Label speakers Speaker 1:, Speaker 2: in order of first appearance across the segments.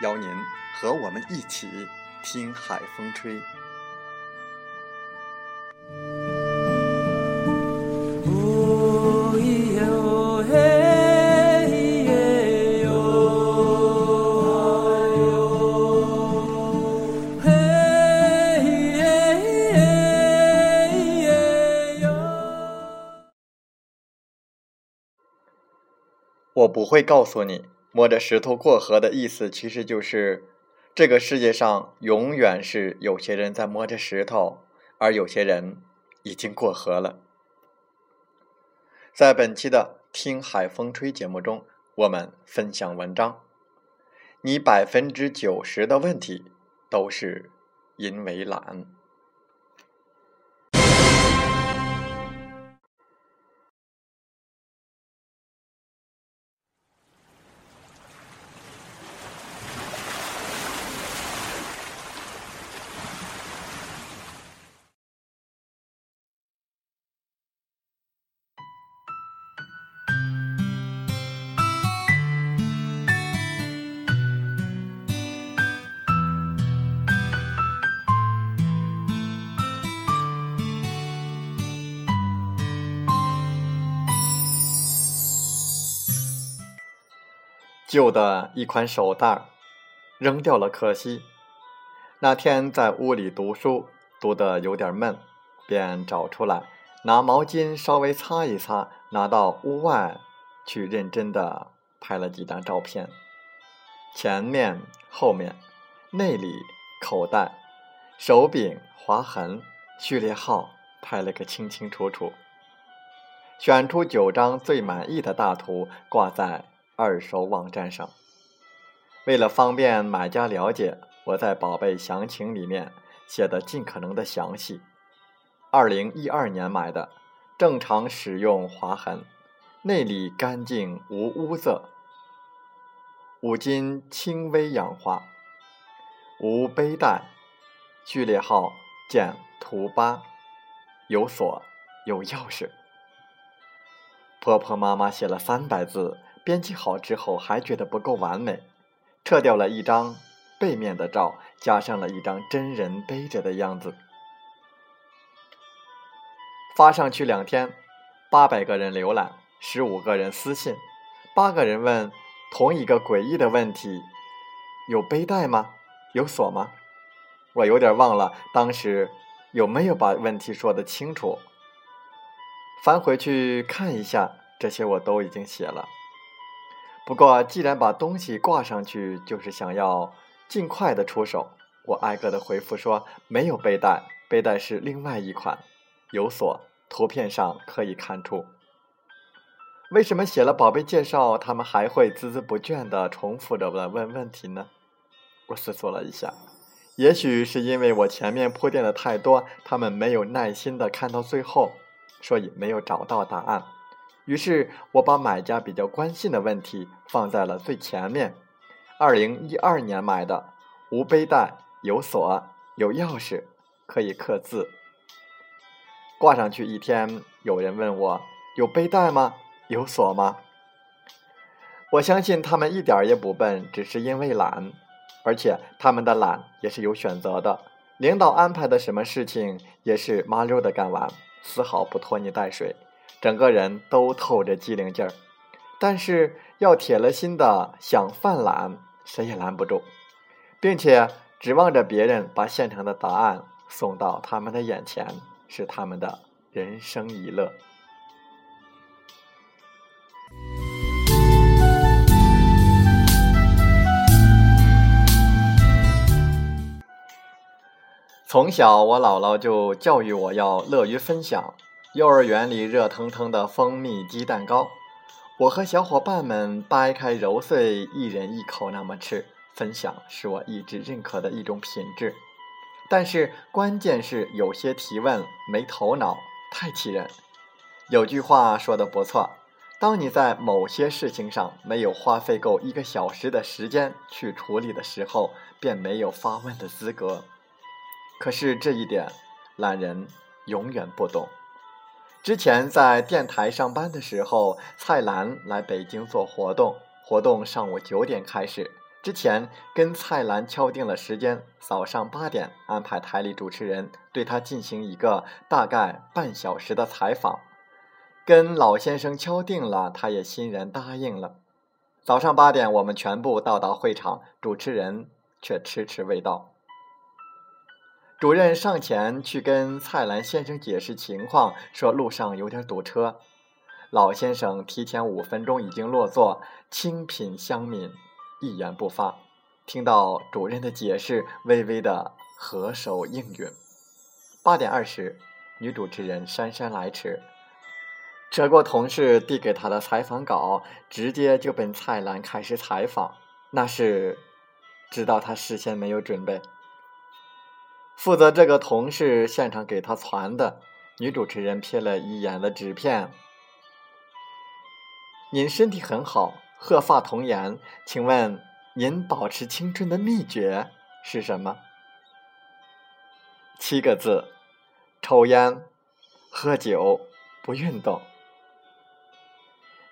Speaker 1: 邀您和我们一起听海风吹。我不会告诉你。摸着石头过河的意思，其实就是这个世界上永远是有些人在摸着石头，而有些人已经过河了。在本期的《听海风吹》节目中，我们分享文章：你百分之九十的问题都是因为懒。旧的一款手袋，扔掉了，可惜。那天在屋里读书，读得有点闷，便找出来，拿毛巾稍微擦一擦，拿到屋外去，认真的拍了几张照片，前面、后面、内里、口袋、手柄、划痕、序列号，拍了个清清楚楚。选出九张最满意的大图，挂在。二手网站上，为了方便买家了解，我在宝贝详情里面写的尽可能的详细。二零一二年买的，正常使用划痕，内里干净无污渍，五金轻微氧化，无背带，序列号见图八，有锁有钥匙。婆婆妈妈写了三百字。编辑好之后还觉得不够完美，撤掉了一张背面的照，加上了一张真人背着的样子。发上去两天，八百个人浏览，十五个人私信，八个人问同一个诡异的问题：有背带吗？有锁吗？我有点忘了当时有没有把问题说得清楚。翻回去看一下，这些我都已经写了。不过，既然把东西挂上去，就是想要尽快的出手。我挨个的回复说没有背带，背带是另外一款，有锁，图片上可以看出。为什么写了宝贝介绍，他们还会孜孜不倦的重复着问问问题呢？我思索了一下，也许是因为我前面铺垫的太多，他们没有耐心的看到最后，所以没有找到答案。于是我把买家比较关心的问题放在了最前面。二零一二年买的，无背带，有锁，有钥匙，可以刻字。挂上去一天，有人问我有背带吗？有锁吗？我相信他们一点也不笨，只是因为懒，而且他们的懒也是有选择的。领导安排的什么事情也是麻溜的干完，丝毫不拖泥带水。整个人都透着机灵劲儿。但是要铁了心的想犯懒，谁也拦不住，并且指望着别人把现成的答案送到他们的眼前，是他们的人生一乐。从小，我姥姥就教育我要乐于分享。幼儿园里热腾腾的蜂蜜鸡蛋糕。我和小伙伴们掰开揉碎，一人一口那么吃，分享是我一直认可的一种品质。但是关键是有些提问没头脑，太气人。有句话说的不错：当你在某些事情上没有花费够一个小时的时间去处理的时候，便没有发问的资格。可是这一点，懒人永远不懂。之前在电台上班的时候，蔡澜来北京做活动，活动上午九点开始。之前跟蔡澜敲定了时间，早上八点安排台里主持人对他进行一个大概半小时的采访。跟老先生敲定了，他也欣然答应了。早上八点，我们全部到达会场，主持人却迟迟未到。主任上前去跟蔡澜先生解释情况，说路上有点堵车。老先生提前五分钟已经落座，清品香茗，一言不发。听到主任的解释，微微的合手应允。八点二十，女主持人姗姗来迟，扯过同事递给她的采访稿，直接就奔蔡澜开始采访。那是知道他事先没有准备。负责这个同事现场给他传的女主持人瞥了一眼的纸片。您身体很好，鹤发童颜，请问您保持青春的秘诀是什么？七个字：抽烟、喝酒、不运动。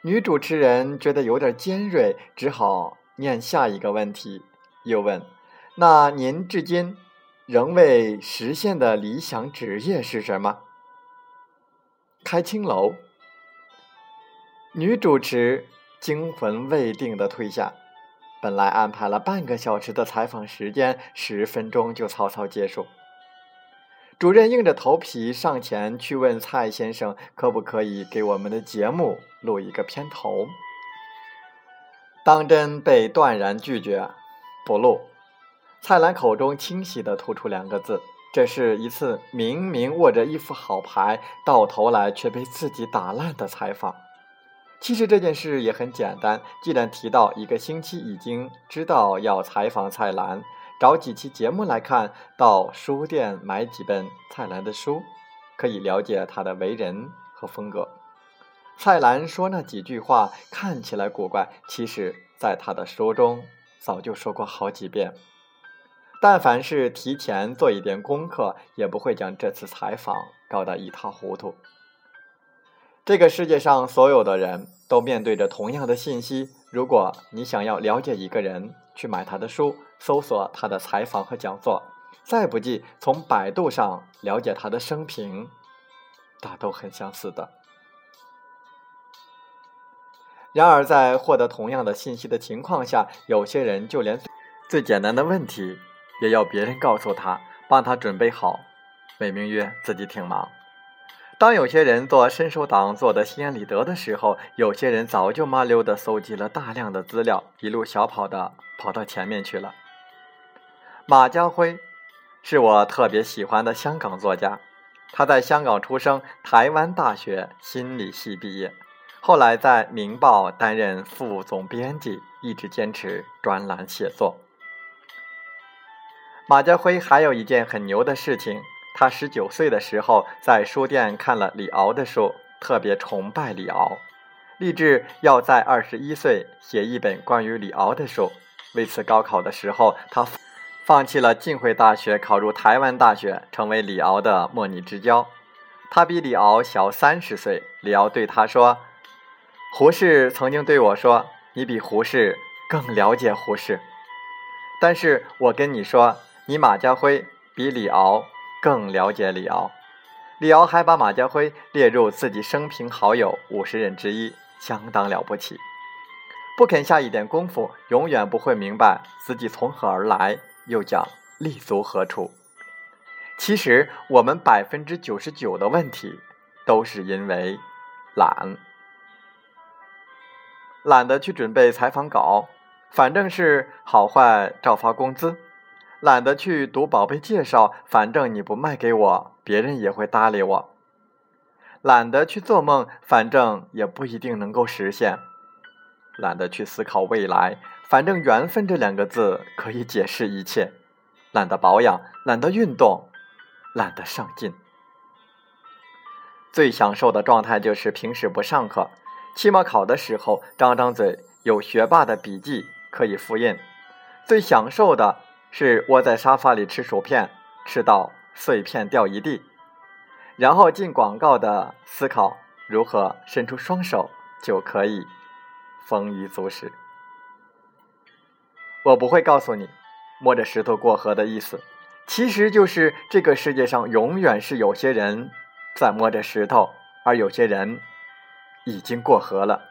Speaker 1: 女主持人觉得有点尖锐，只好念下一个问题，又问：“那您至今？”仍未实现的理想职业是什么？开青楼。女主持惊魂未定的退下。本来安排了半个小时的采访时间，十分钟就草草结束。主任硬着头皮上前去问蔡先生：“可不可以给我们的节目录一个片头？”当真被断然拒绝，不录。蔡澜口中清晰地吐出两个字：“这是一次明明握着一副好牌，到头来却被自己打烂的采访。”其实这件事也很简单，既然提到一个星期已经知道要采访蔡澜，找几期节目来看，到书店买几本蔡澜的书，可以了解他的为人和风格。蔡澜说那几句话看起来古怪，其实在他的书中早就说过好几遍。但凡是提前做一点功课，也不会将这次采访搞得一塌糊涂。这个世界上所有的人都面对着同样的信息。如果你想要了解一个人，去买他的书，搜索他的采访和讲座，再不济从百度上了解他的生平，大都很相似的。然而，在获得同样的信息的情况下，有些人就连最简单的问题。也要别人告诉他，帮他准备好，美名曰自己挺忙。当有些人做伸手党做的心安理得的时候，有些人早就麻溜的搜集了大量的资料，一路小跑的跑到前面去了。马家辉是我特别喜欢的香港作家，他在香港出生，台湾大学心理系毕业，后来在《明报》担任副总编辑，一直坚持专栏写作。马家辉还有一件很牛的事情，他十九岁的时候在书店看了李敖的书，特别崇拜李敖，立志要在二十一岁写一本关于李敖的书。为此，高考的时候他放弃了浸会大学，考入台湾大学，成为李敖的莫逆之交。他比李敖小三十岁，李敖对他说：“胡适曾经对我说，你比胡适更了解胡适，但是我跟你说。”你马家辉比李敖更了解李敖，李敖还把马家辉列入自己生平好友五十人之一，相当了不起。不肯下一点功夫，永远不会明白自己从何而来，又将立足何处。其实，我们百分之九十九的问题，都是因为懒，懒得去准备采访稿，反正是好坏照发工资；懒得去读宝贝介绍，反正你不卖给我。别人也会搭理我，懒得去做梦，反正也不一定能够实现；懒得去思考未来，反正缘分这两个字可以解释一切；懒得保养，懒得运动，懒得上进。最享受的状态就是平时不上课，期末考的时候张张嘴有学霸的笔记可以复印；最享受的是窝在沙发里吃薯片，吃到。碎片掉一地，然后进广告的思考如何伸出双手就可以丰衣足食。我不会告诉你摸着石头过河的意思，其实就是这个世界上永远是有些人在摸着石头，而有些人已经过河了。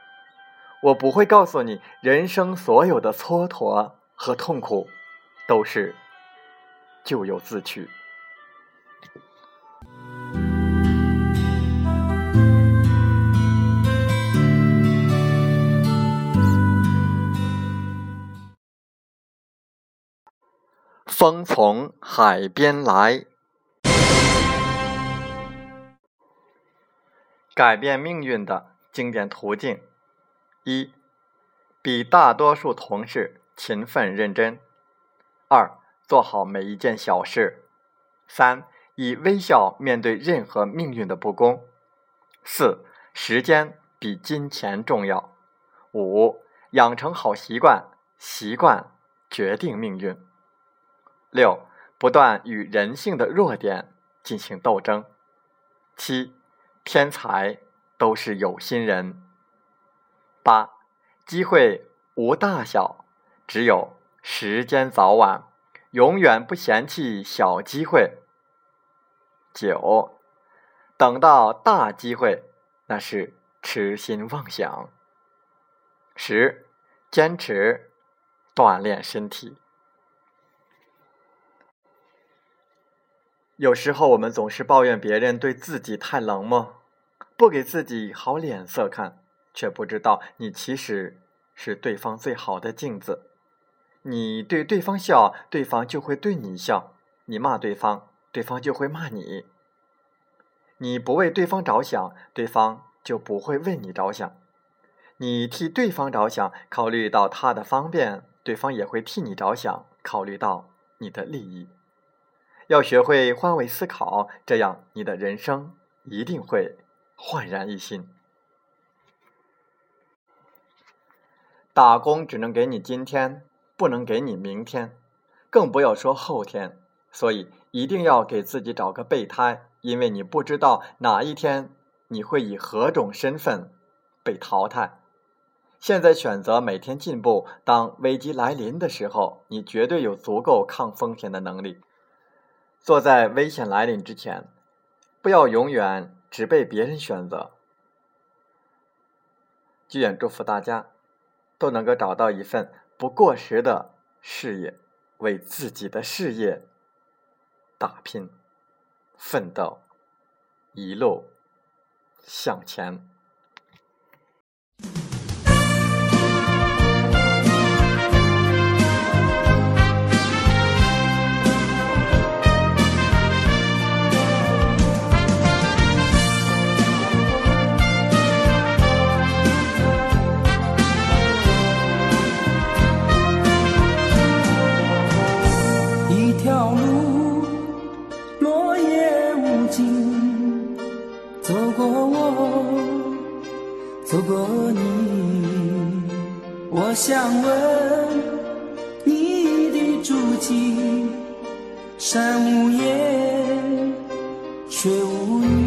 Speaker 1: 我不会告诉你人生所有的蹉跎和痛苦都是咎由自取。风从海边来，改变命运的经典途径：一、比大多数同事勤奋认真；二、做好每一件小事；三、以微笑面对任何命运的不公；四、时间比金钱重要；五、养成好习惯，习惯决定命运。六，不断与人性的弱点进行斗争。七，天才都是有心人。八，机会无大小，只有时间早晚，永远不嫌弃小机会。九，等到大机会，那是痴心妄想。十，坚持锻炼身体。有时候我们总是抱怨别人对自己太冷漠，不给自己好脸色看，却不知道你其实是对方最好的镜子。你对对方笑，对方就会对你笑；你骂对方，对方就会骂你。你不为对方着想，对方就不会为你着想；你替对方着想，考虑到他的方便，对方也会替你着想，考虑到你的利益。要学会换位思考，这样你的人生一定会焕然一新。打工只能给你今天，不能给你明天，更不要说后天。所以一定要给自己找个备胎，因为你不知道哪一天你会以何种身份被淘汰。现在选择每天进步，当危机来临的时候，你绝对有足够抗风险的能力。坐在危险来临之前，不要永远只被别人选择。祝愿祝福大家都能够找到一份不过时的事业，为自己的事业打拼、奋斗，一路向前。
Speaker 2: 我想问你的足迹，山无言，水无语。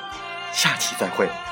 Speaker 1: 下期再会。